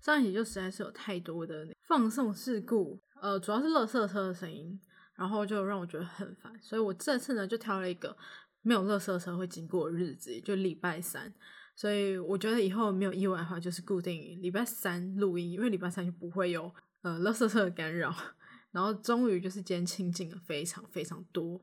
上一集就实在是有太多的放送事故，呃，主要是垃圾车的声音，然后就让我觉得很烦，所以我这次呢就挑了一个没有垃圾车会经过的日子，就礼拜三。所以我觉得以后没有意外的话，就是固定礼拜三录音，因为礼拜三就不会有呃垃圾车的干扰。然后终于就是今天清静了非常非常多，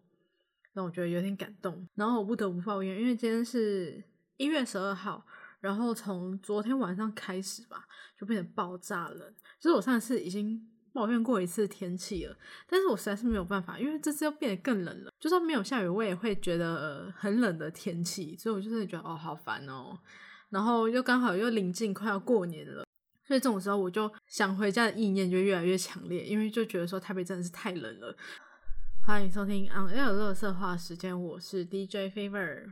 让我觉得有点感动。然后我不得不抱怨，因为今天是一月十二号。然后从昨天晚上开始吧，就变得爆炸冷。就是我上次已经抱怨过一次天气了，但是我实在是没有办法，因为这次又变得更冷了。就算没有下雨，我也会觉得很冷的天气。所以我就真的觉得哦，好烦哦。然后又刚好又临近快要过年了，所以这种时候我就想回家的意念就越来越强烈，因为就觉得说台北真的是太冷了。欢迎收听 On Air 乐色话时间，我是 DJ Fever。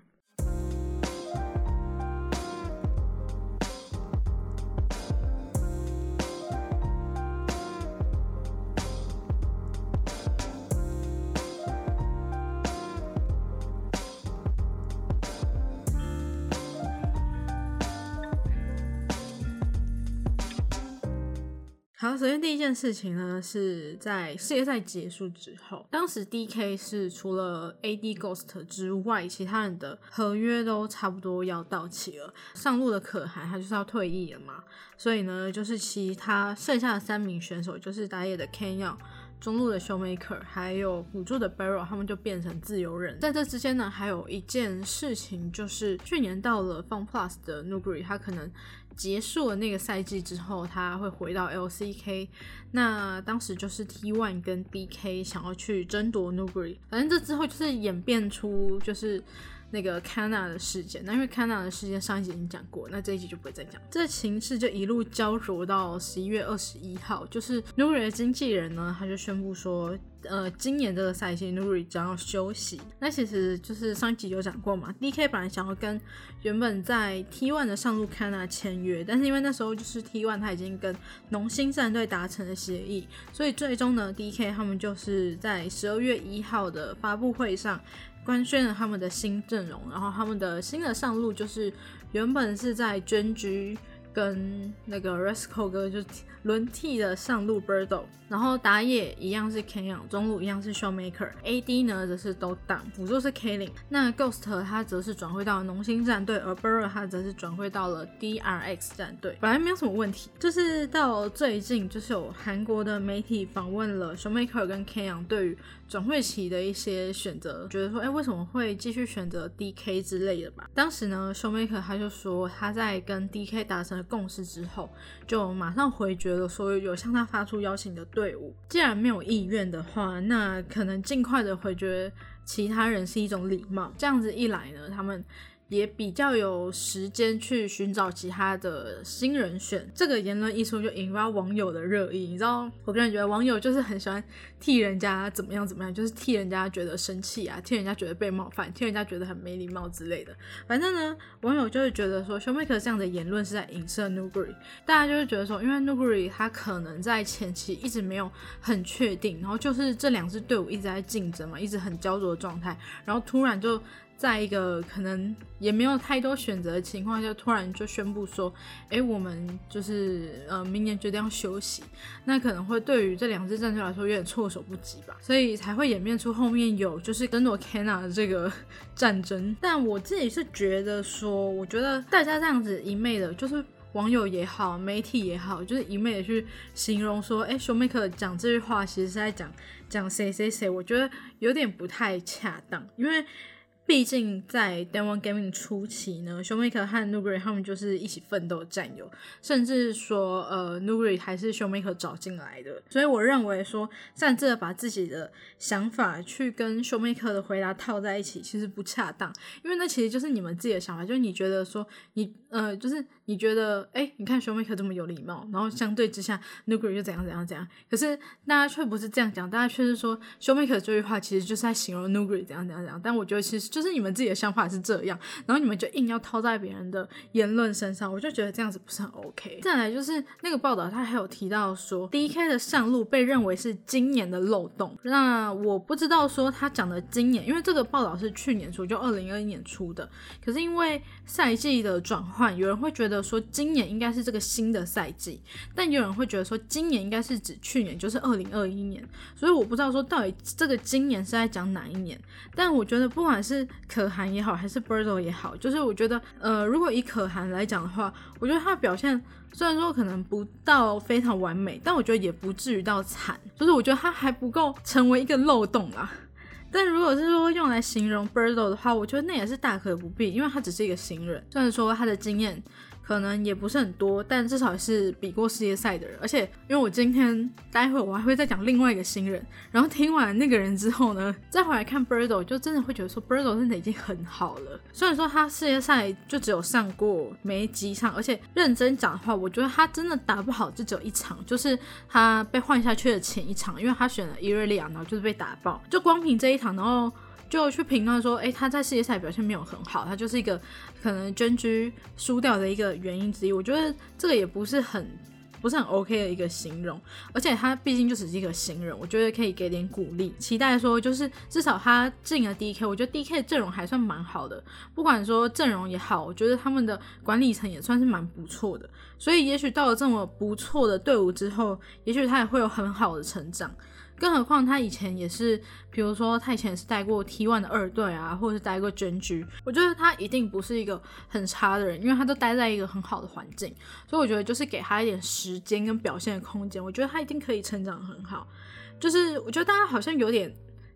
好，首先第一件事情呢，是在世界赛结束之后，当时 D K 是除了 A D Ghost 之外，其他人的合约都差不多要到期了。上路的可汗他就是要退役了嘛，所以呢，就是其他剩下的三名选手，就是打野的 Kenyon、中路的 Showmaker，还有辅助的 Barrel，他们就变成自由人。在这之间呢，还有一件事情，就是去年到了 Fun Plus 的 Nuguri，他可能。结束了那个赛季之后，他会回到 LCK。那当时就是 T1 跟 DK 想要去争夺 Nuguri，反正这之后就是演变出就是。那个 Kana 的事件，那因为 Kana 的事件上一集已经讲过，那这一集就不会再讲。这情势就一路焦灼到十一月二十一号，就是 Nuri 的经纪人呢，他就宣布说，呃，今年这个赛季 Nuri 将要休息。那其实就是上一集有讲过嘛，DK 本来想要跟原本在 T1 的上路 Kana 签约，但是因为那时候就是 T1 他已经跟农心战队达成了协议，所以最终呢，DK 他们就是在十二月一号的发布会上。官宣了他们的新阵容，然后他们的新的上路就是原本是在捐居。跟那个 Resco 哥就轮替的上路 Birdo，然后打野一样是 Kenyon，中路一样是 Showmaker，AD 呢则是都挡，辅助是 Killing。那 Ghost 他则是转会到农心战队，而 Birdo 他则是转会到了 DRX 战队。本来没有什么问题，就是到最近就是有韩国的媒体访问了 Showmaker 跟 Kenyon 对于转会期的一些选择，觉得说哎为什么会继续选择 DK 之类的吧。当时呢休麦克他就说他在跟 DK 达成了。共识之后，就马上回绝了所有有向他发出邀请的队伍。既然没有意愿的话，那可能尽快的回绝其他人是一种礼貌。这样子一来呢，他们。也比较有时间去寻找其他的新人选，这个言论一出就引发网友的热议。你知道，我个人觉得网友就是很喜欢替人家怎么样怎么样，就是替人家觉得生气啊，替人家觉得被冒犯，替人家觉得很没礼貌之类的。反正呢，网友就是觉得说，Showmaker 这样的言论是在影射 Nuguri，大家就是觉得说，因为 Nuguri 他可能在前期一直没有很确定，然后就是这两支队伍一直在竞争嘛，一直很焦灼的状态，然后突然就。在一个可能也没有太多选择的情况下，突然就宣布说：“哎，我们就是呃，明年决定要休息。”那可能会对于这两支战队来说有点措手不及吧，所以才会演变出后面有就是争夺 Kana 的这个战争。但我自己是觉得说，我觉得大家这样子一昧的，就是网友也好，媒体也好，就是一昧的去形容说：“哎，Showmaker 讲这句话其实是在讲讲谁谁谁。”我觉得有点不太恰当，因为。毕竟在 Demon Gaming 初期呢，Showmaker 和 Nugri 他们就是一起奋斗的战友，甚至说，呃 Nugri 还是 Showmaker 找进来的，所以我认为说，擅自的把自己的想法去跟 Showmaker 的回答套在一起，其实不恰当，因为那其实就是你们自己的想法，就是你觉得说，你，呃，就是你觉得，哎，你看 Showmaker 这么有礼貌，然后相对之下，Nuguri 就怎样怎样怎样，可是大家却不是这样讲，大家却是说 Showmaker 这句话其实就是在形容 Nuguri 怎样怎样怎样，但我觉得其实。就是你们自己的想法是这样，然后你们就硬要套在别人的言论身上，我就觉得这样子不是很 OK。再来就是那个报道，他还有提到说，D K 的上路被认为是今年的漏洞。那我不知道说他讲的今年，因为这个报道是去年出，就二零二一年出的。可是因为赛季的转换，有人会觉得说今年应该是这个新的赛季，但有人会觉得说今年应该是指去年，就是二零二一年。所以我不知道说到底这个今年是在讲哪一年。但我觉得不管是可汗也好，还是 Birdo 也好，就是我觉得呃，如果以可汗来讲的话，我觉得他的表现虽然说可能不到非常完美，但我觉得也不至于到惨，就是我觉得他还不够成为一个漏洞啦。但如果是说用来形容 Birdo 的话，我觉得那也是大可不必，因为他只是一个新人，虽然说他的经验。可能也不是很多，但至少也是比过世界赛的人。而且，因为我今天待会我还会再讲另外一个新人，然后听完那个人之后呢，再回来看 Birdo，就真的会觉得说 Birdo 真的已经很好了。虽然说他世界赛就只有上过没几场，而且认真讲的话，我觉得他真的打不好，就只有一场，就是他被换下去的前一场，因为他选了伊瑞利亚，然后就是被打爆。就光凭这一场，然后。就去评论说，哎，他在世界赛表现没有很好，他就是一个可能捐狙输掉的一个原因之一。我觉得这个也不是很不是很 OK 的一个形容，而且他毕竟就只是一个新人，我觉得可以给点鼓励，期待说就是至少他进了 DK，我觉得 DK 阵容还算蛮好的，不管说阵容也好，我觉得他们的管理层也算是蛮不错的，所以也许到了这么不错的队伍之后，也许他也会有很好的成长。更何况他以前也是，比如说他以前是带过 T1 的二队啊，或者是带过真狙，我觉得他一定不是一个很差的人，因为他都待在一个很好的环境，所以我觉得就是给他一点时间跟表现的空间，我觉得他一定可以成长很好。就是我觉得大家好像有点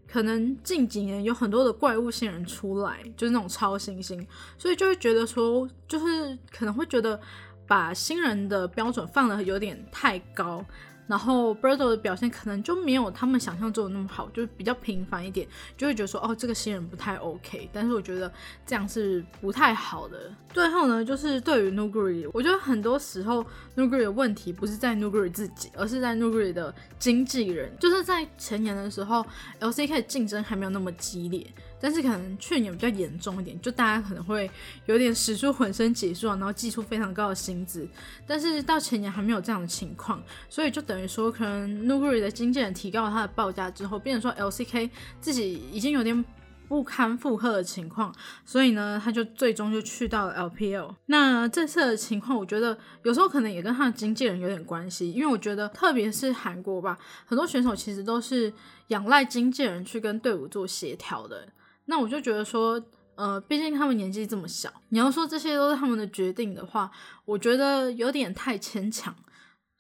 可能近几年有很多的怪物新人出来，就是那种超新星，所以就会觉得说，就是可能会觉得把新人的标准放的有点太高。然后 Birdo 的表现可能就没有他们想象中的那么好，就是比较平凡一点，就会觉得说哦，这个新人不太 OK。但是我觉得这样是不太好的。最后呢，就是对于 Nuguri，我觉得很多时候 Nuguri 的问题不是在 Nuguri 自己，而是在 Nuguri 的经纪人。就是在前年的时候，LCK 的竞争还没有那么激烈。但是可能去年比较严重一点，就大家可能会有点使出浑身解数，然后寄出非常高的薪资。但是到前年还没有这样的情况，所以就等于说，可能 Nuguri 的经纪人提高了他的报价之后，变成说 LCK 自己已经有点不堪负荷的情况，所以呢，他就最终就去到了 LPL。那这次的情况，我觉得有时候可能也跟他的经纪人有点关系，因为我觉得特别是韩国吧，很多选手其实都是仰赖经纪人去跟队伍做协调的。那我就觉得说，呃，毕竟他们年纪这么小，你要说这些都是他们的决定的话，我觉得有点太牵强。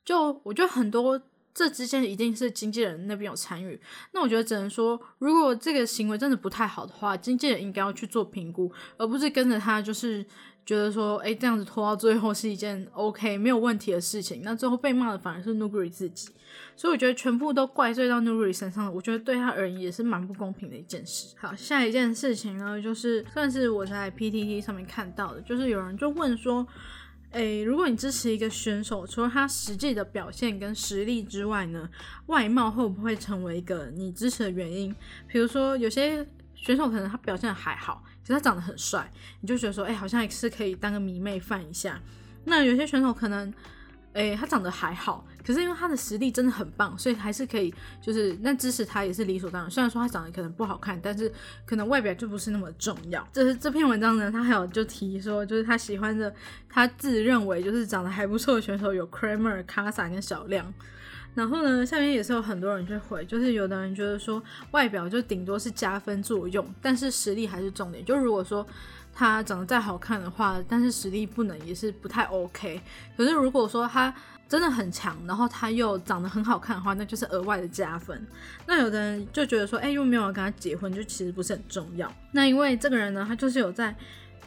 就我觉得很多这之间一定是经纪人那边有参与。那我觉得只能说，如果这个行为真的不太好的话，经纪人应该要去做评估，而不是跟着他就是。觉得说，哎，这样子拖到最后是一件 OK 没有问题的事情。那最后被骂的反而是 Nuguri 自己，所以我觉得全部都怪罪到 Nuguri 身上了。我觉得对他而言也是蛮不公平的一件事。好，下一件事情呢，就是算是我在 PTT 上面看到的，就是有人就问说，哎，如果你支持一个选手，除了他实际的表现跟实力之外呢，外貌会不会成为一个你支持的原因？比如说有些选手可能他表现的还好。他长得很帅，你就觉得说，哎，好像也是可以当个迷妹范一下。那有些选手可能，哎，他长得还好，可是因为他的实力真的很棒，所以还是可以，就是那支持他也是理所当然。虽然说他长得可能不好看，但是可能外表就不是那么重要。这是这篇文章呢，他还有就提说，就是他喜欢的，他自认为就是长得还不错的选手有 Kramer、卡萨跟小亮。然后呢，下面也是有很多人去回，就是有的人觉得说外表就顶多是加分作用，但是实力还是重点。就如果说他长得再好看的话，但是实力不能也是不太 OK。可是如果说他真的很强，然后他又长得很好看的话，那就是额外的加分。那有的人就觉得说，哎，又没有跟他结婚，就其实不是很重要。那因为这个人呢，他就是有在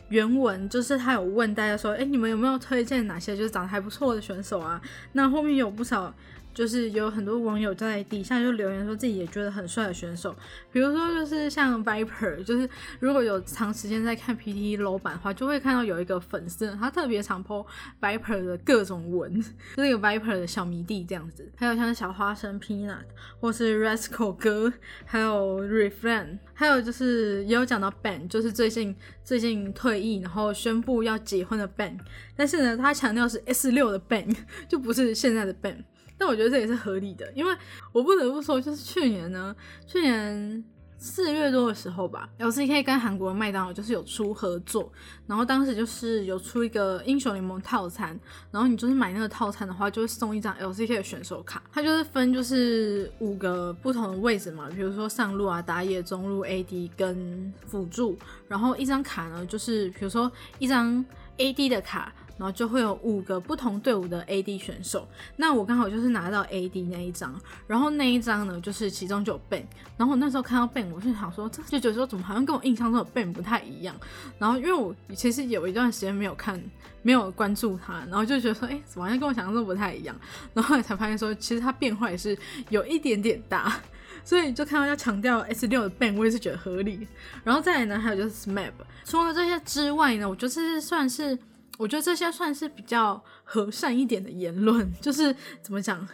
原文，就是他有问大家说，哎，你们有没有推荐哪些就是长得还不错的选手啊？那后面有不少。就是有很多网友在底下就留言说自己也觉得很帅的选手，比如说就是像 Viper，就是如果有长时间在看 PT low 版的话，就会看到有一个粉丝他特别常 po Viper 的各种文，就是有 Viper 的小迷弟这样子，还有像小花生 Peanut 或是 Rascal 哥，还有 Refrain，还有就是也有讲到 Ben，就是最近最近退役然后宣布要结婚的 Ben，但是呢他强调是 S 六的 Ben，就不是现在的 Ben。但我觉得这也是合理的，因为我不得不说，就是去年呢，去年四月多的时候吧，LCK 跟韩国的麦当劳就是有出合作，然后当时就是有出一个英雄联盟套餐，然后你就是买那个套餐的话，就会送一张 LCK 的选手卡，它就是分就是五个不同的位置嘛，比如说上路啊、打野、中路、AD 跟辅助，然后一张卡呢，就是比如说一张 AD 的卡。然后就会有五个不同队伍的 AD 选手，那我刚好就是拿到 AD 那一张，然后那一张呢，就是其中就有 Ben，然后我那时候看到 Ben，我就想说，这就觉得说怎么好像跟我印象中的 Ben 不太一样，然后因为我其实有一段时间没有看，没有关注他，然后就觉得说，哎，怎么好像跟我想象中不太一样，然后后来才发现说，其实他变化也是有一点点大，所以就看到要强调 S 六的 Ben，我也是觉得合理，然后再来呢，还有就是 Smap，除了这些之外呢，我觉得这算是。我觉得这些算是比较和善一点的言论，就是怎么讲？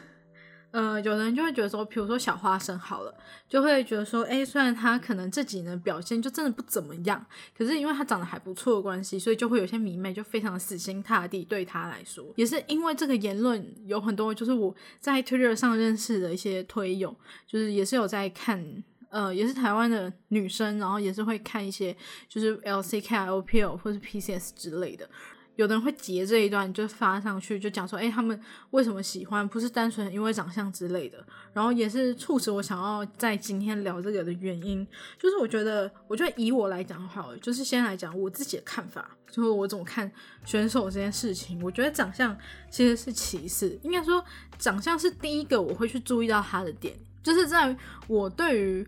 呃，有人就会觉得说，比如说小花生好了，就会觉得说，哎，虽然他可能这几年表现就真的不怎么样，可是因为他长得还不错的关系，所以就会有些迷妹就非常死心塌地对他来说，也是因为这个言论，有很多就是我在 Twitter 上认识的一些推友，就是也是有在看，呃，也是台湾的女生，然后也是会看一些就是 LCK、OPL 或是 PCS 之类的。有的人会截这一段就发上去，就讲说，哎，他们为什么喜欢？不是单纯因为长相之类的。然后也是促使我想要在今天聊这个的原因，就是我觉得，我觉得以我来讲好，就是先来讲我自己的看法，就是我怎么看选手这件事情。我觉得长相其实是其次，应该说长相是第一个我会去注意到他的点，就是在我对于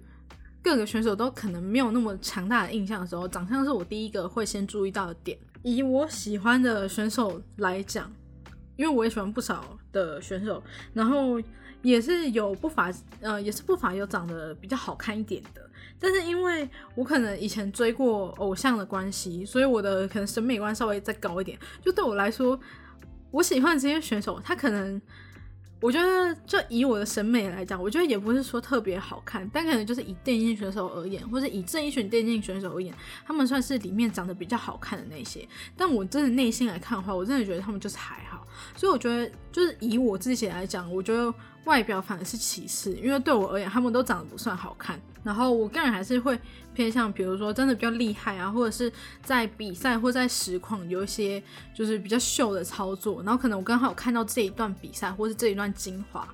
各个选手都可能没有那么强大的印象的时候，长相是我第一个会先注意到的点。以我喜欢的选手来讲，因为我也喜欢不少的选手，然后也是有不乏呃，也是不乏有长得比较好看一点的。但是因为我可能以前追过偶像的关系，所以我的可能审美观稍微再高一点。就对我来说，我喜欢这些选手，他可能。我觉得，就以我的审美来讲，我觉得也不是说特别好看，但可能就是以电竞选手而言，或者以这一群电竞选手而言，他们算是里面长得比较好看的那些。但我真的内心来看的话，我真的觉得他们就是还好。所以我觉得，就是以我自己来讲，我觉得外表反而是歧视，因为对我而言，他们都长得不算好看。然后我个人还是会偏向，比如说真的比较厉害啊，或者是在比赛或在实况有一些就是比较秀的操作，然后可能我刚好看到这一段比赛或是这一段精华。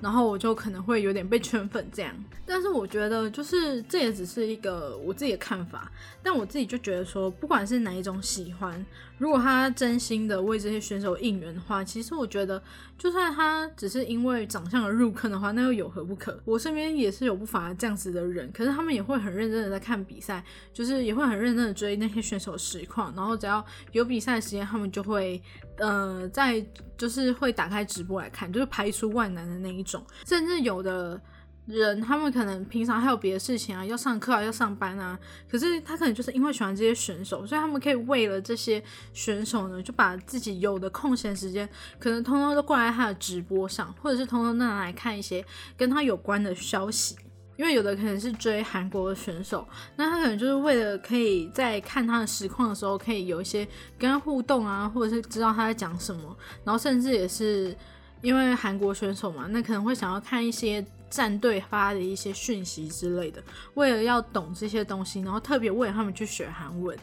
然后我就可能会有点被圈粉这样，但是我觉得就是这也只是一个我自己的看法，但我自己就觉得说，不管是哪一种喜欢，如果他真心的为这些选手应援的话，其实我觉得就算他只是因为长相而入坑的话，那又有何不可？我身边也是有不乏这样子的人，可是他们也会很认真的在看比赛，就是也会很认真的追那些选手实况，然后只要有比赛时间，他们就会。呃，在就是会打开直播来看，就是排除万难的那一种。甚至有的人，他们可能平常还有别的事情啊，要上课啊，要上班啊。可是他可能就是因为喜欢这些选手，所以他们可以为了这些选手呢，就把自己有的空闲时间，可能通通都挂在他的直播上，或者是通通拿来看一些跟他有关的消息。因为有的可能是追韩国的选手，那他可能就是为了可以在看他的实况的时候，可以有一些跟他互动啊，或者是知道他在讲什么，然后甚至也是因为韩国选手嘛，那可能会想要看一些战队发的一些讯息之类的，为了要懂这些东西，然后特别为他们去学韩文，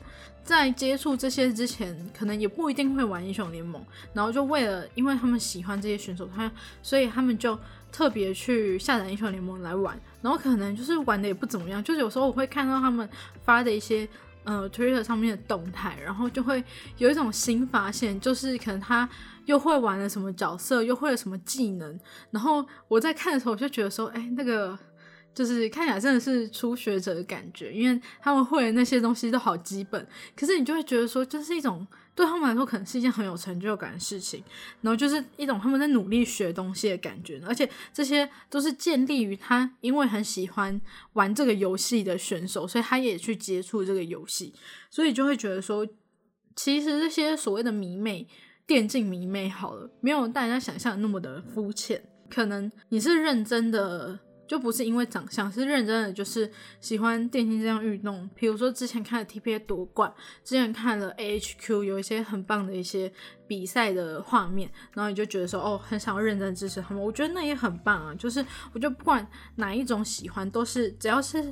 在接触这些之前，可能也不一定会玩英雄联盟，然后就为了因为他们喜欢这些选手，他所以他们就。特别去下载英雄联盟来玩，然后可能就是玩的也不怎么样，就是有时候我会看到他们发的一些呃 Twitter 上面的动态，然后就会有一种新发现，就是可能他又会玩了什么角色，又会了什么技能，然后我在看的时候我就觉得说，哎，那个就是看起来真的是初学者的感觉，因为他们会的那些东西都好基本，可是你就会觉得说，这是一种对他们来说可能是一件很有成就感的事情，然后就是一种他们在努力学东西的感觉，而且这些都是建立于他因为很喜欢玩这个游戏的选手，所以他也去接触这个游戏，所以就会觉得说，其实这些所谓的迷妹、电竞迷妹好了，没有大家想象的那么的肤浅，可能你是认真的。就不是因为长相，是认真的，就是喜欢电竞这项运动。比如说之前看了 TPA 夺冠，之前看了 AHQ 有一些很棒的一些比赛的画面，然后你就觉得说，哦，很想要认真支持他们。我觉得那也很棒啊，就是我觉得不管哪一种喜欢，都是只要是。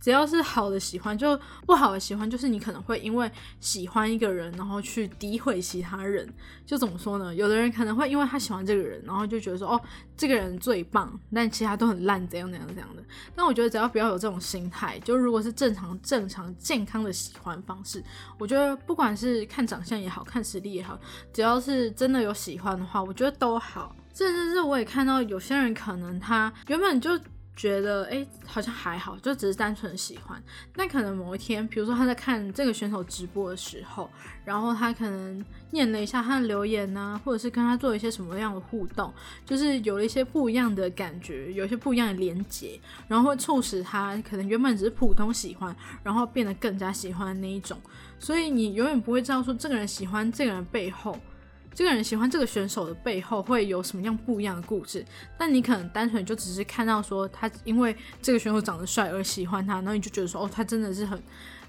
只要是好的喜欢，就不好的喜欢，就是你可能会因为喜欢一个人，然后去诋毁其他人。就怎么说呢？有的人可能会因为他喜欢这个人，然后就觉得说，哦，这个人最棒，但其他都很烂，怎样怎样怎样的。但我觉得只要不要有这种心态，就如果是正常、正常、健康的喜欢方式，我觉得不管是看长相也好看实力也好，只要是真的有喜欢的话，我觉得都好。甚至是我也看到有些人可能他原本就。觉得哎，好像还好，就只是单纯喜欢。那可能某一天，比如说他在看这个选手直播的时候，然后他可能念了一下他的留言呢，或者是跟他做一些什么样的互动，就是有了一些不一样的感觉，有一些不一样的连接，然后会促使他可能原本只是普通喜欢，然后变得更加喜欢那一种。所以你永远不会知道说这个人喜欢这个人背后。这个人喜欢这个选手的背后会有什么样不一样的故事？但你可能单纯就只是看到说他因为这个选手长得帅而喜欢他，然后你就觉得说哦，他真的是很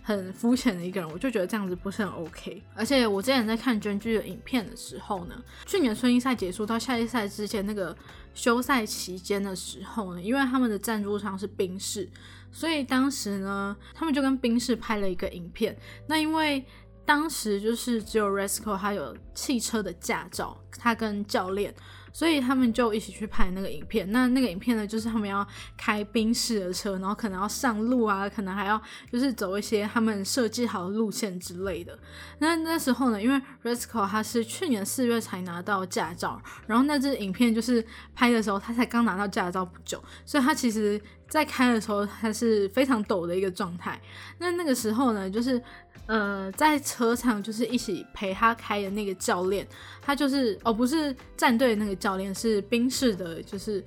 很肤浅的一个人，我就觉得这样子不是很 OK。而且我之前在看娟剧的影片的时候呢，去年春季赛结束到夏季赛之前那个休赛期间的时候呢，因为他们的赞助商是冰室，所以当时呢，他们就跟冰室拍了一个影片。那因为当时就是只有 Resco 他有汽车的驾照，他跟教练，所以他们就一起去拍那个影片。那那个影片呢，就是他们要开宾士的车，然后可能要上路啊，可能还要就是走一些他们设计好的路线之类的。那那时候呢，因为 Resco 他是去年四月才拿到驾照，然后那支影片就是拍的时候他才刚拿到驾照不久，所以他其实在开的时候他是非常抖的一个状态。那那个时候呢，就是。呃，在车上就是一起陪他开的那个教练，他就是哦，不是战队那个教练，是宾士的，就是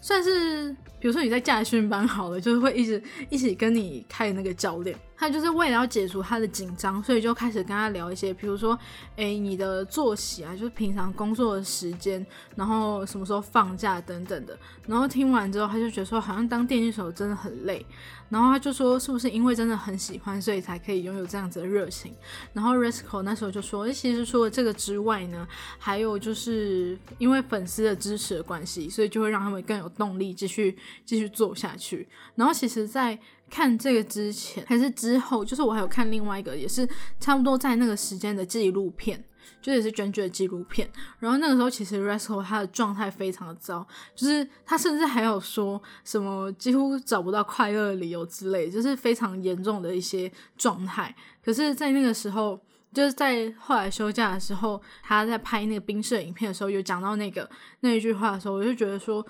算是比如说你在驾训班好了，就是会一直一起跟你开的那个教练。他就是为了要解除他的紧张，所以就开始跟他聊一些，比如说，哎，你的作息啊，就是平常工作的时间，然后什么时候放假等等的。然后听完之后，他就觉得说，好像当电竞手真的很累。然后他就说，是不是因为真的很喜欢，所以才可以拥有这样子的热情？然后 Risco 那时候就说，哎，其实除了这个之外呢，还有就是因为粉丝的支持的关系，所以就会让他们更有动力继续继续做下去。然后其实，在看这个之前还是之后，就是我还有看另外一个，也是差不多在那个时间的纪录片，就也是卷卷的纪录片。然后那个时候其实 Rascal 他的状态非常的糟，就是他甚至还有说什么几乎找不到快乐的理由之类，就是非常严重的一些状态。可是，在那个时候，就是在后来休假的时候，他在拍那个冰室影片的时候，有讲到那个那一句话的时候，我就觉得说。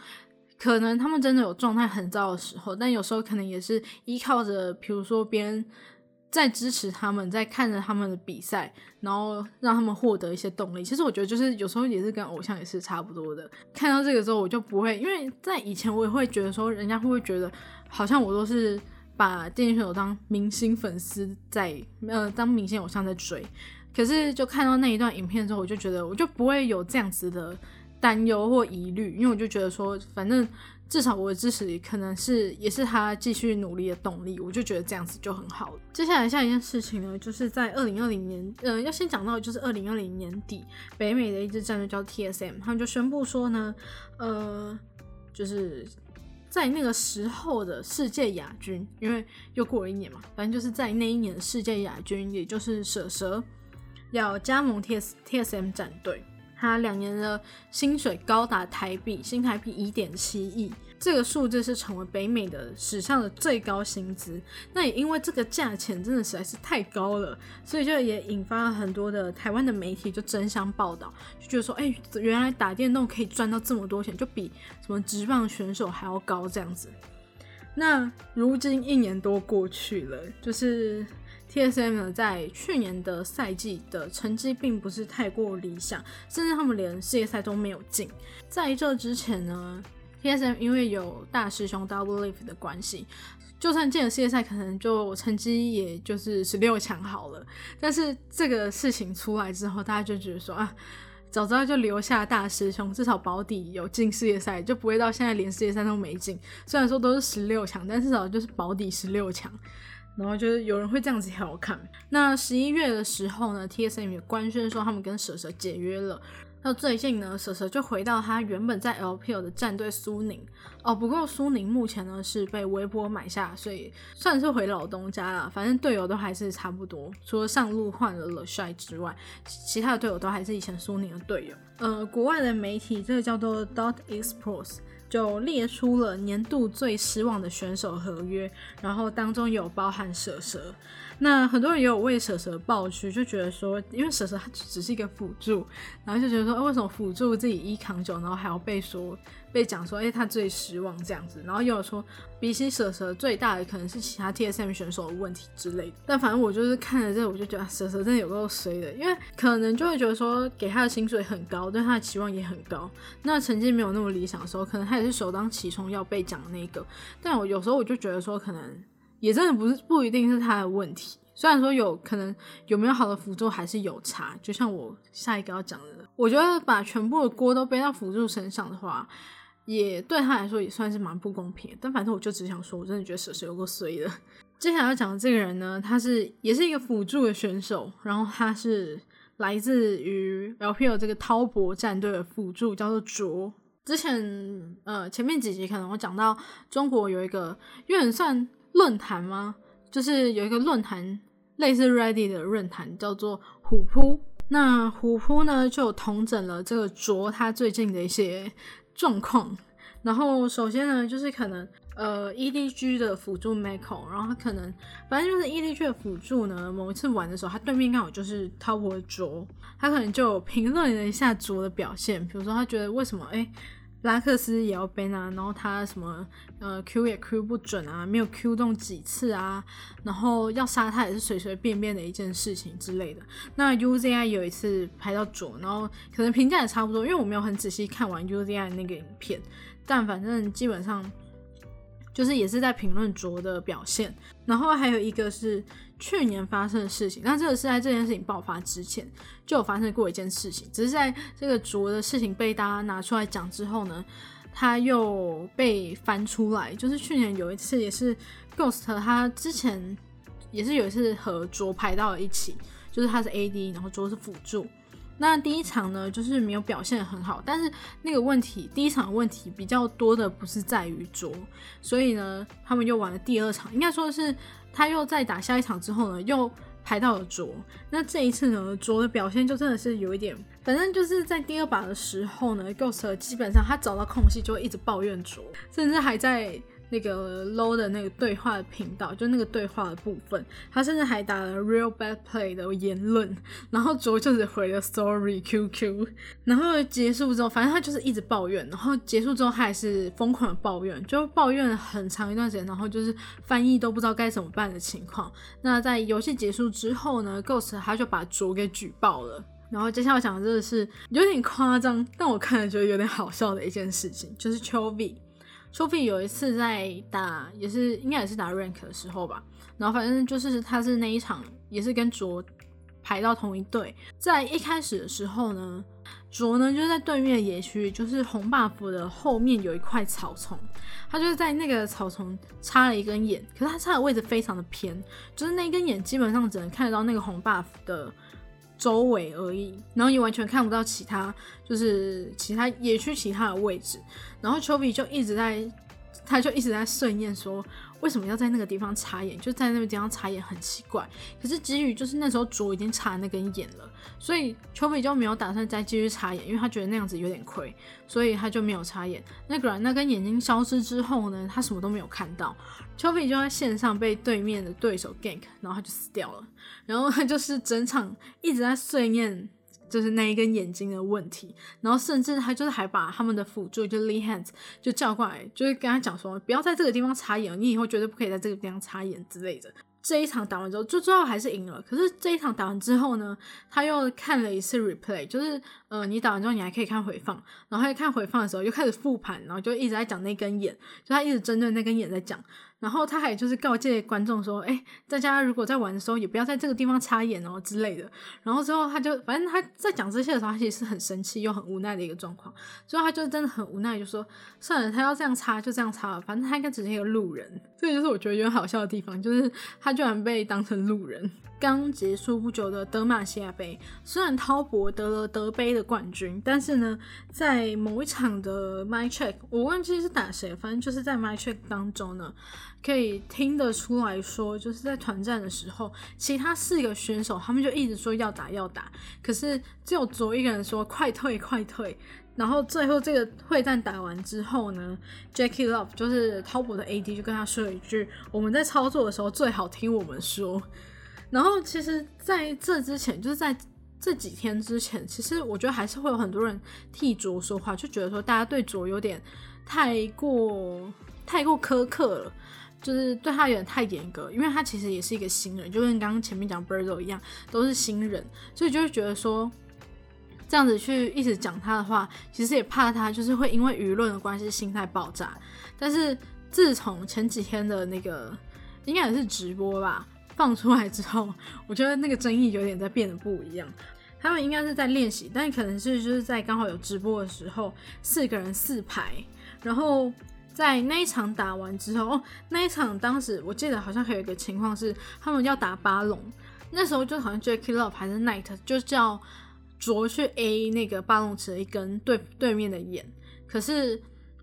可能他们真的有状态很糟的时候，但有时候可能也是依靠着，比如说别人在支持他们，在看着他们的比赛，然后让他们获得一些动力。其实我觉得，就是有时候也是跟偶像也是差不多的。看到这个之后，我就不会，因为在以前我也会觉得说，人家会不会觉得好像我都是把电竞选手当明星粉丝在呃当明星偶像在追。可是就看到那一段影片之后，我就觉得我就不会有这样子的。担忧或疑虑，因为我就觉得说，反正至少我的支持可能是也是他继续努力的动力，我就觉得这样子就很好了。接下来下一件事情呢，就是在二零二零年，呃，要先讲到就是二零二零年底，北美的一支战队叫 TSM，他们就宣布说呢，呃，就是在那个时候的世界亚军，因为又过了一年嘛，反正就是在那一年的世界亚军，也就是蛇蛇要加盟 TS TSM 战队。他两年的薪水高达台币新台币一点七亿，这个数字是成为北美的史上的最高薪资。那也因为这个价钱真的实在是太高了，所以就也引发了很多的台湾的媒体就争相报道，就觉得说，哎，原来打电动可以赚到这么多钱，就比什么职棒选手还要高这样子。那如今一年多过去了，就是。TSM 呢在去年的赛季的成绩并不是太过理想，甚至他们连世界赛都没有进。在这之前呢，TSM 因为有大师兄 Double Leaf 的关系，就算进了世界赛，可能就成绩也就是十六强好了。但是这个事情出来之后，大家就觉得说啊。早知道就留下大师兄，至少保底有进世界赛，就不会到现在连世界赛都没进。虽然说都是十六强，但至少就是保底十六强。然后就是有人会这样子调侃。那十一月的时候呢，TSM 也官宣说他们跟蛇蛇解约了。那最近呢，蛇蛇就回到他原本在 LPL 的战队苏宁哦。不过苏宁目前呢是被微波买下，所以算是回老东家了。反正队友都还是差不多，除了上路换了了帅之外，其他的队友都还是以前苏宁的队友。呃，国外的媒体这个叫做 Dot Express 就列出了年度最失望的选手合约，然后当中有包含蛇蛇。那很多人也有为蛇蛇抱屈，就觉得说，因为蛇蛇它只是一个辅助，然后就觉得说，为什么辅助自己一扛九，然后还要被说被讲说，哎，他最失望这样子。然后又有说，比起蛇蛇最大的可能是其他 TSM 选手的问题之类的。但反正我就是看了这，我就觉得蛇蛇真的有够衰的，因为可能就会觉得说，给他的薪水很高，对他的期望也很高。那成绩没有那么理想的时候，可能他也是首当其冲要被讲那个。但我有时候我就觉得说，可能。也真的不是不一定是他的问题，虽然说有可能有没有好的辅助还是有差，就像我下一个要讲的，我觉得把全部的锅都背到辅助身上的话，也对他来说也算是蛮不公平。但反正我就只想说，我真的觉得蛇蛇有个衰的。接下来要讲的这个人呢，他是也是一个辅助的选手，然后他是来自于 LPL 这个滔博战队的辅助，叫做卓。之前呃前面几集可能我讲到中国有一个有点算。论坛吗？就是有一个论坛，类似 Ready 的论坛，叫做虎扑。那虎扑呢，就统整了这个卓他最近的一些状况。然后首先呢，就是可能呃 EDG 的辅助 Michael，然后他可能反正就是 EDG 的辅助呢，某一次玩的时候，他对面刚好就是 Top 卓，他可能就评论了一下卓的表现，比如说他觉得为什么哎。拉克斯也要 ban 啊，然后他什么呃 Q 也 Q 不准啊，没有 Q 动几次啊，然后要杀他也是随随便便的一件事情之类的。那 UZI 有一次拍到左，然后可能评价也差不多，因为我没有很仔细看完 UZI 那个影片，但反正基本上。就是也是在评论卓的表现，然后还有一个是去年发生的事情，那这个是在这件事情爆发之前就有发生过一件事情，只是在这个卓的事情被大家拿出来讲之后呢，他又被翻出来。就是去年有一次也是 Ghost，他之前也是有一次和卓拍到了一起，就是他是 AD，然后卓是辅助。那第一场呢，就是没有表现很好，但是那个问题，第一场问题比较多的不是在于卓，所以呢，他们又玩了第二场，应该说是他又在打下一场之后呢，又排到了卓。那这一次呢，卓的表现就真的是有一点，反正就是在第二把的时候呢，Ghost 基本上他找到空隙就会一直抱怨卓，甚至还在。那个 low 的那个对话的频道，就那个对话的部分，他甚至还打了 real bad play 的言论，然后卓就只回了 sorry QQ，然后结束之后，反正他就是一直抱怨，然后结束之后他还是疯狂的抱怨，就抱怨了很长一段时间，然后就是翻译都不知道该怎么办的情况。那在游戏结束之后呢，Ghost 他就把卓给举报了，然后接下来讲的真的是有点夸张，但我看了觉得有点好笑的一件事情，就是 Chovy。Sophie 有一次在打，也是应该也是打 rank 的时候吧，然后反正就是他是那一场也是跟卓排到同一队，在一开始的时候呢，卓呢就是在对面野区，就是红 buff 的后面有一块草丛，他就是在那个草丛插了一根眼，可是他插的位置非常的偏，就是那根眼基本上只能看得到那个红 buff 的。周围而已，然后你完全看不到其他，就是其他野区其他的位置。然后丘比就一直在，他就一直在碎念说，为什么要在那个地方插眼？就在那个地方插眼很奇怪。可是基于就是那时候卓已经插那根眼了，所以丘比就没有打算再继续插眼，因为他觉得那样子有点亏，所以他就没有插眼。那果然那根眼睛消失之后呢，他什么都没有看到。丘比就在线上被对面的对手 gank，然后他就死掉了。然后他就是整场一直在碎念，就是那一根眼睛的问题。然后甚至他就是还把他们的辅助就 Lee Hands 就叫过来，就是跟他讲说，不要在这个地方插眼，你以后绝对不可以在这个地方插眼之类的。这一场打完之后，就最后还是赢了。可是这一场打完之后呢，他又看了一次 replay，就是呃，你打完之后你还可以看回放，然后看回放的时候又开始复盘，然后就一直在讲那根眼，就他一直针对那根眼在讲。然后他还就是告诫观众说：“哎，大家如果在玩的时候，也不要在这个地方插眼哦之类的。”然后之后他就反正他在讲这些的时候，他其实是很生气又很无奈的一个状况。最后他就真的很无奈，就说：“算了，他要这样插就这样插了，反正他应该只是一个路人。”这就是我觉得有点好笑的地方，就是他居然被当成路人。刚结束不久的德玛西亚杯，虽然滔博得了德杯的冠军，但是呢，在某一场的 My Check，我忘记是打谁，反正就是在 My Check 当中呢。可以听得出来说，就是在团战的时候，其他四个选手他们就一直说要打要打，可是只有卓一个人说快退快退。然后最后这个会战打完之后呢，Jackie Love 就是滔博的 AD 就跟他说了一句：“我们在操作的时候最好听我们说。”然后其实在这之前，就是在这几天之前，其实我觉得还是会有很多人替卓说话，就觉得说大家对卓有点太过太过苛刻了。就是对他有点太严格，因为他其实也是一个新人，就跟刚刚前面讲 Birdo 一样，都是新人，所以就会觉得说，这样子去一直讲他的话，其实也怕他就是会因为舆论的关系心态爆炸。但是自从前几天的那个应该也是直播吧放出来之后，我觉得那个争议有点在变得不一样。他们应该是在练习，但可能是就是在刚好有直播的时候，四个人四排，然后。在那一场打完之后，那一场当时我记得好像还有一个情况是，他们要打巴龙，那时候就好像 Jackie Love 还是 Night 就叫卓去 A 那个巴龙池的一根对对面的眼，可是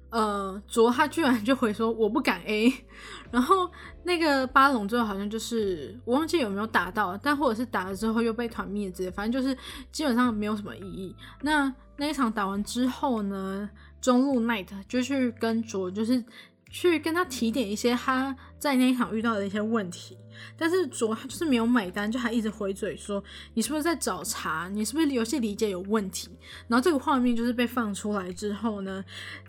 呃卓他居然就回说我不敢 A，然后那个巴龙最后好像就是我忘记有没有打到，但或者是打了之后又被团灭之类，反正就是基本上没有什么意义。那那一场打完之后呢？中路 Night 就去跟卓，就是去跟他提点一些他在那一场遇到的一些问题，但是卓他就是没有买单，就还一直回嘴说你是不是在找茬？你是不是游戏理解有问题？然后这个画面就是被放出来之后呢，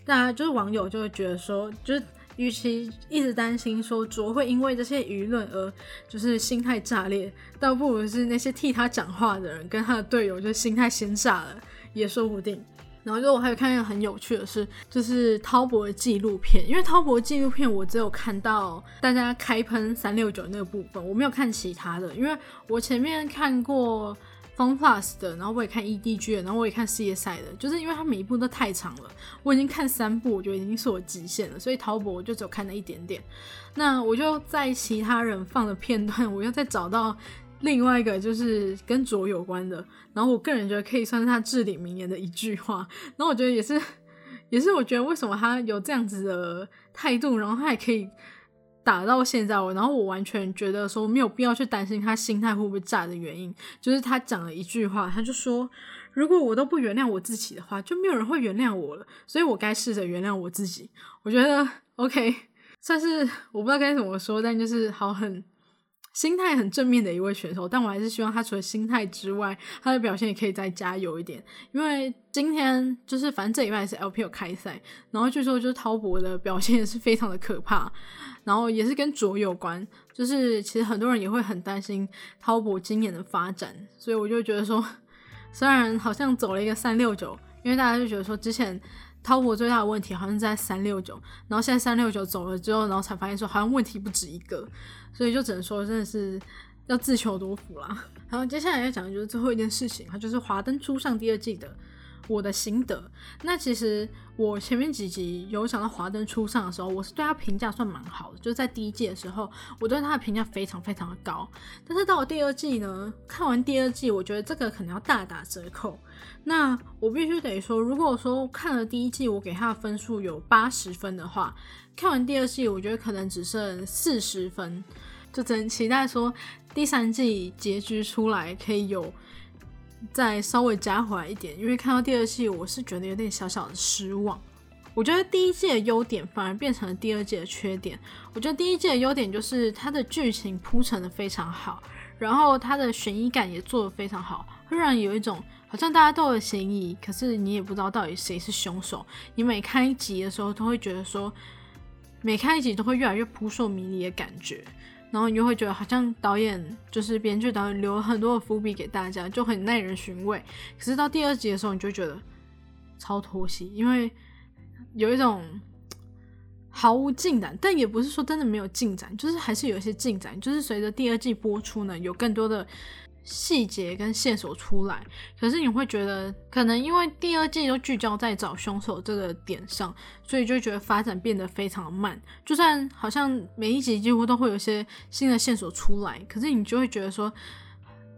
大家就是网友就会觉得说，就是与其一直担心说卓会因为这些舆论而就是心态炸裂，倒不如是那些替他讲话的人跟他的队友就心态先炸了，也说不定。然后就我还有看一个很有趣的是，就是滔博的纪录片，因为滔博纪录片我只有看到大家开喷三六九那个部分，我没有看其他的，因为我前面看过 Fun Plus 的，然后我也看 EDG 的，然后我也看世界赛的，就是因为它每一部都太长了，我已经看三部，我觉得已经是我极限了，所以滔博我就只有看了一点点。那我就在其他人放的片段，我又再找到。另外一个就是跟卓有关的，然后我个人觉得可以算是他至理名言的一句话，然后我觉得也是，也是我觉得为什么他有这样子的态度，然后他还可以打到现在，我然后我完全觉得说没有必要去担心他心态会不会炸的原因，就是他讲了一句话，他就说如果我都不原谅我自己的话，就没有人会原谅我了，所以我该试着原谅我自己。我觉得 OK，算是我不知道该怎么说，但就是好很。心态很正面的一位选手，但我还是希望他除了心态之外，他的表现也可以再加油一点。因为今天就是反正这礼拜是 LPL 开赛，然后据说就是滔博的表现也是非常的可怕，然后也是跟卓有关，就是其实很多人也会很担心滔博今年的发展，所以我就觉得说，虽然好像走了一个三六九，因为大家就觉得说之前。滔博最大的问题好像在三六九，然后现在三六九走了之后，然后才发现说好像问题不止一个，所以就只能说真的是要自求多福啦。然后接下来要讲的就是最后一件事情，它就是华灯初上第二季的。我的心得，那其实我前面几集有讲到华灯初上的时候，我是对他评价算蛮好的，就是在第一季的时候，我对他的评价非常非常的高。但是到了第二季呢，看完第二季，我觉得这个可能要大打折扣。那我必须得说，如果说看了第一季，我给他的分数有八十分的话，看完第二季，我觉得可能只剩四十分，就只能期待说第三季结局出来可以有。再稍微加回来一点，因为看到第二季，我是觉得有点小小的失望。我觉得第一季的优点反而变成了第二季的缺点。我觉得第一季的优点就是它的剧情铺陈的非常好，然后它的悬疑感也做的非常好，会让人有一种好像大家都有嫌疑，可是你也不知道到底谁是凶手。你每看一集的时候，都会觉得说，每看一集都会越来越扑朔迷离的感觉。然后你就会觉得好像导演就是编剧导演留了很多的伏笔给大家，就很耐人寻味。可是到第二集的时候，你就觉得超拖戏，因为有一种毫无进展，但也不是说真的没有进展，就是还是有一些进展。就是随着第二季播出呢，有更多的细节跟线索出来。可是你会觉得，可能因为第二季都聚焦在找凶手这个点上，所以就觉得发展变得非常慢。就算好像每一集几乎都会有一些新的线索出来，可是你就会觉得说，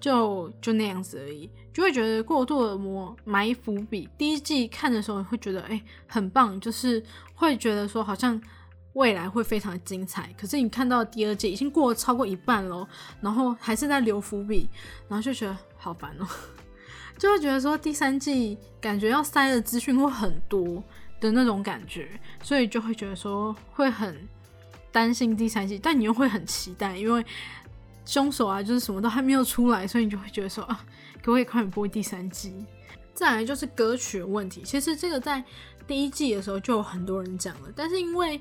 就就那样子而已，就会觉得过度的磨埋伏笔。第一季看的时候会觉得，哎，很棒，就是会觉得说好像未来会非常的精彩。可是你看到第二季已经过了超过一半喽，然后还是在留伏笔，然后就觉得好烦哦。就会觉得说第三季感觉要塞的资讯会很多的那种感觉，所以就会觉得说会很担心第三季，但你又会很期待，因为凶手啊就是什么都还没有出来，所以你就会觉得说啊，可不可以快点播第三季？再来就是歌曲的问题，其实这个在第一季的时候就有很多人讲了，但是因为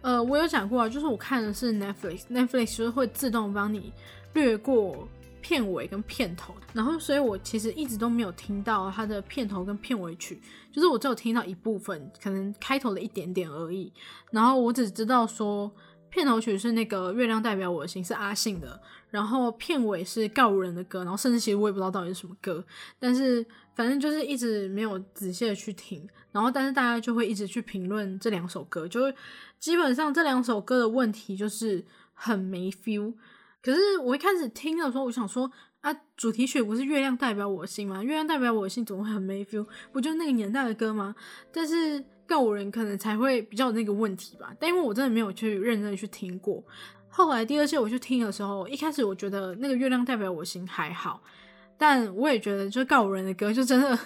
呃我有讲过啊，就是我看的是 Netflix，Netflix 就是会自动帮你略过。片尾跟片头，然后所以我其实一直都没有听到它的片头跟片尾曲，就是我只有听到一部分，可能开头的一点点而已。然后我只知道说片头曲是那个月亮代表我的心是阿信的，然后片尾是告五人的歌，然后甚至其实我也不知道到底是什么歌，但是反正就是一直没有仔细的去听。然后但是大家就会一直去评论这两首歌，就是基本上这两首歌的问题就是很没 feel。可是我一开始听的时候，我想说啊，主题曲不是月亮代表我心吗？月亮代表我心怎么会很没 feel？不就那个年代的歌吗？但是告五人可能才会比较有那个问题吧。但因为我真的没有去认真的去听过，后来第二季我去听的时候，一开始我觉得那个月亮代表我心还好，但我也觉得就是告五人的歌就真的，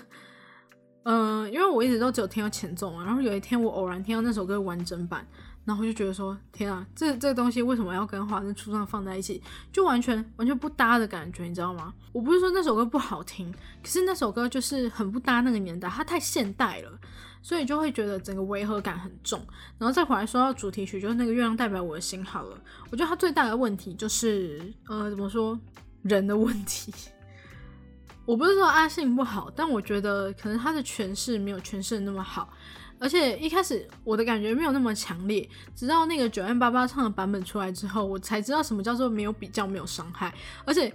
嗯，因为我一直都只有听到前奏嘛，然后有一天我偶然听到那首歌完整版。然后就觉得说，天啊，这这个东西为什么要跟《华灯初上》放在一起？就完全完全不搭的感觉，你知道吗？我不是说那首歌不好听，可是那首歌就是很不搭那个年代，它太现代了，所以就会觉得整个违和感很重。然后再回来说到主题曲，就是那个《月亮代表我的心》好了，我觉得它最大的问题就是，呃，怎么说人的问题？我不是说阿信不好，但我觉得可能他的诠释没有诠释的那么好。而且一开始我的感觉没有那么强烈，直到那个九 N 八八唱的版本出来之后，我才知道什么叫做没有比较没有伤害。而且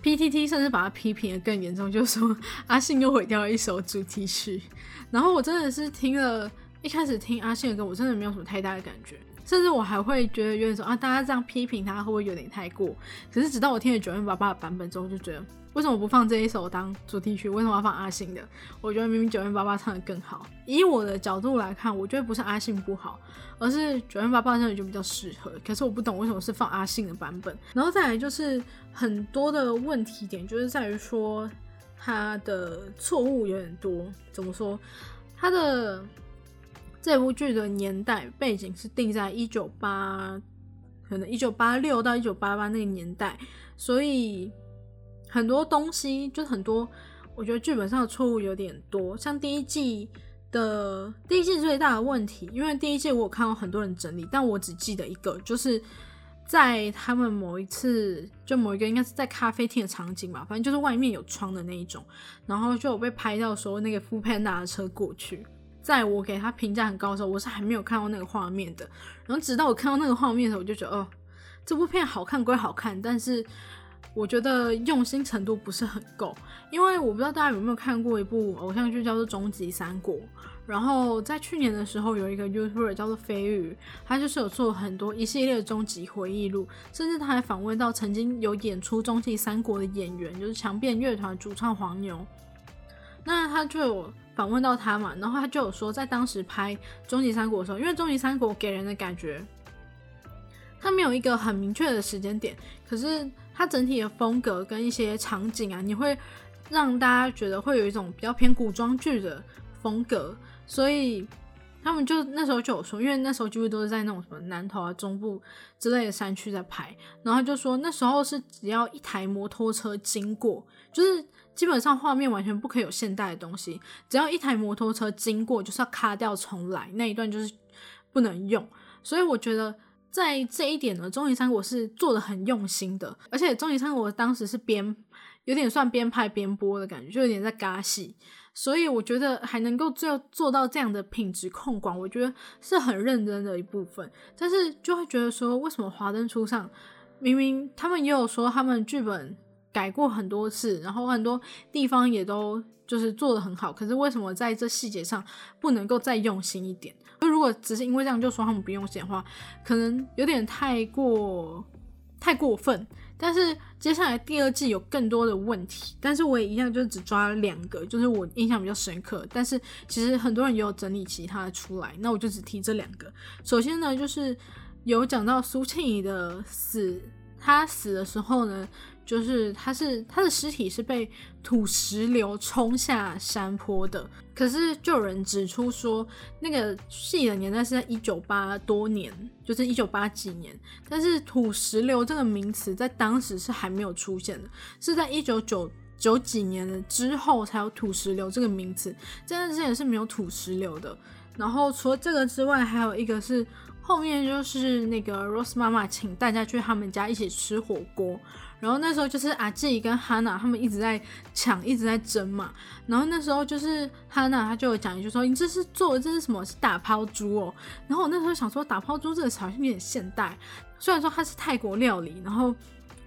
P T T 甚至把他批评的更严重，就是说阿信又毁掉了一首主题曲。然后我真的是听了一开始听阿信的歌，我真的没有什么太大的感觉，甚至我还会觉得有点说啊，大家这样批评他会不会有点太过？可是直到我听了九 N 八八的版本之后，就觉得。为什么不放这一首当主题曲？为什么要放阿信的？我觉得明明九零八八唱的更好。以我的角度来看，我觉得不是阿信不好，而是九零八八真的就比较适合。可是我不懂为什么是放阿信的版本。然后再来就是很多的问题点，就是在于说他的错误有点多。怎么说？他的这部剧的年代背景是定在一九八，可能一九八六到一九八八那个年代，所以。很多东西就是很多，我觉得剧本上的错误有点多。像第一季的第一季最大的问题，因为第一季我有看到很多人整理，但我只记得一个，就是在他们某一次，就某一个应该是在咖啡厅的场景吧，反正就是外面有窗的那一种，然后就有被拍到说那个富潘达的车过去。在我给他评价很高的时候，我是还没有看到那个画面的。然后直到我看到那个画面的时候，我就觉得哦，这部片好看归好看，但是。我觉得用心程度不是很够，因为我不知道大家有没有看过一部偶像剧叫做《终极三国》，然后在去年的时候有一个 YouTuber 叫做飞宇，他就是有做很多一系列的终极回忆录，甚至他还访问到曾经有演出《终极三国》的演员，就是强变乐团主唱黄牛，那他就有访问到他嘛，然后他就有说在当时拍《终极三国》的时候，因为《终极三国》给人的感觉，他没有一个很明确的时间点，可是。它整体的风格跟一些场景啊，你会让大家觉得会有一种比较偏古装剧的风格，所以他们就那时候就有说，因为那时候几乎都是在那种什么南头啊、中部之类的山区在拍，然后就说那时候是只要一台摩托车经过，就是基本上画面完全不可以有现代的东西，只要一台摩托车经过就是要卡掉重来，那一段就是不能用，所以我觉得。在这一点呢，终极三国是做的很用心的，而且终极三国当时是边有点算边拍边播的感觉，就有点在尬戏，所以我觉得还能够做做到这样的品质控管，我觉得是很认真的一部分。但是就会觉得说，为什么华灯初上，明明他们也有说他们剧本改过很多次，然后很多地方也都就是做的很好，可是为什么在这细节上不能够再用心一点？就如果只是因为这样就说他们不用心的话，可能有点太过太过分。但是接下来第二季有更多的问题，但是我也一样就只抓了两个，就是我印象比较深刻。但是其实很多人也有整理其他的出来，那我就只提这两个。首先呢，就是有讲到苏庆怡的死，她死的时候呢。就是他是他的尸体是被土石流冲下山坡的，可是就有人指出说，那个戏的年代是在一九八多年，就是一九八几年，但是土石流这个名词在当时是还没有出现的，是在一九九九几年之后才有土石流这个名词，在那之前是没有土石流的。然后除了这个之外，还有一个是后面就是那个 Rose 妈妈请大家去他们家一起吃火锅。然后那时候就是阿纪跟 Hanna 他们一直在抢，一直在争嘛。然后那时候就是 Hanna 她就有讲一句说：“你这是做的这是什么？是打抛猪哦。”然后我那时候想说，打抛猪这个词好像有点现代，虽然说它是泰国料理，然后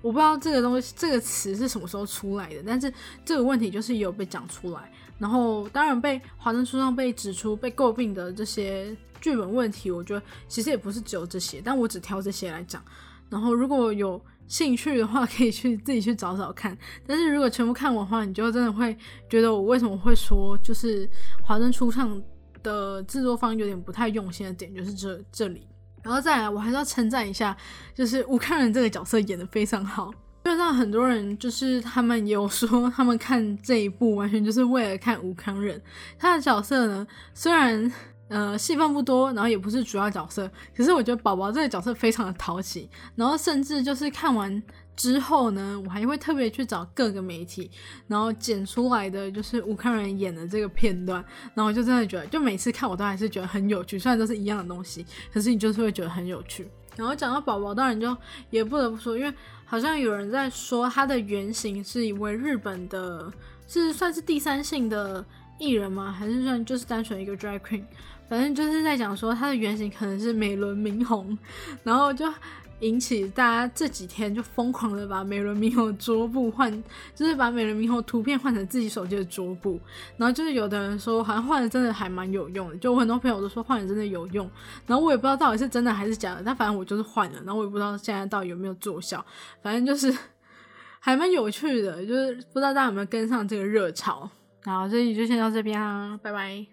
我不知道这个东西这个词是什么时候出来的，但是这个问题就是有被讲出来。然后当然被华灯初上被指出被诟病的这些剧本问题，我觉得其实也不是只有这些，但我只挑这些来讲。然后如果有。兴趣的话，可以去自己去找找看。但是如果全部看完的话，你就真的会觉得我为什么会说，就是华灯初上的制作方有点不太用心的点，就是这这里。然后再来，我还是要称赞一下，就是吴康仁这个角色演的非常好。就像很多人，就是他们也有说，他们看这一部完全就是为了看吴康仁。他的角色呢，虽然。呃，戏份不多，然后也不是主要角色，可是我觉得宝宝这个角色非常的讨喜，然后甚至就是看完之后呢，我还会特别去找各个媒体，然后剪出来的就是吴康仁演的这个片段，然后我就真的觉得，就每次看我都还是觉得很有趣，虽然都是一样的东西，可是你就是会觉得很有趣。然后讲到宝宝，当然就也不得不说，因为好像有人在说他的原型是一位日本的，是算是第三性的艺人吗？还是算就是单纯一个 drag queen？反正就是在讲说，它的原型可能是美轮明宏，然后就引起大家这几天就疯狂的把美轮明宏桌布换，就是把美轮明宏图片换成自己手机的桌布，然后就是有的人说好像换的真的还蛮有用的，就我很多朋友都说换的真的有用，然后我也不知道到底是真的还是假的，但反正我就是换了，然后我也不知道现在到底有没有奏效，反正就是还蛮有趣的，就是不知道大家有没有跟上这个热潮，然后这里就先到这边啦，拜拜。